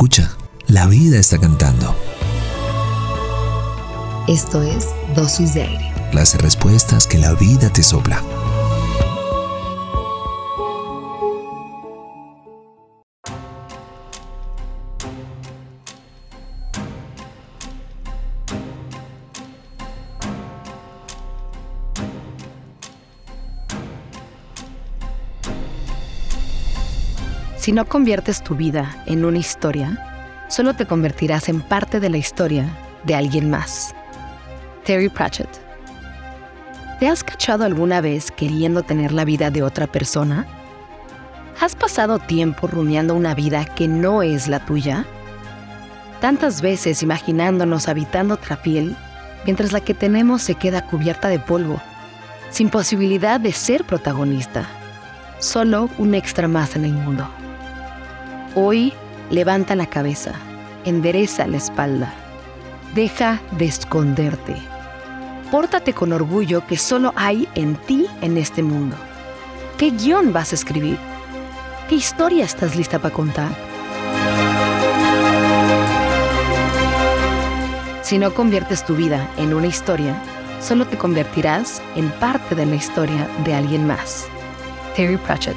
Escucha, la vida está cantando. Esto es Dosis de Aire. Las respuestas que la vida te sopla. Si no conviertes tu vida en una historia, solo te convertirás en parte de la historia de alguien más. Terry Pratchett. ¿Te has cachado alguna vez queriendo tener la vida de otra persona? ¿Has pasado tiempo rumiando una vida que no es la tuya? Tantas veces imaginándonos habitando otra piel, mientras la que tenemos se queda cubierta de polvo, sin posibilidad de ser protagonista, solo un extra más en el mundo. Hoy levanta la cabeza, endereza la espalda, deja de esconderte. Pórtate con orgullo que solo hay en ti en este mundo. ¿Qué guion vas a escribir? ¿Qué historia estás lista para contar? Si no conviertes tu vida en una historia, solo te convertirás en parte de la historia de alguien más. Terry Pratchett.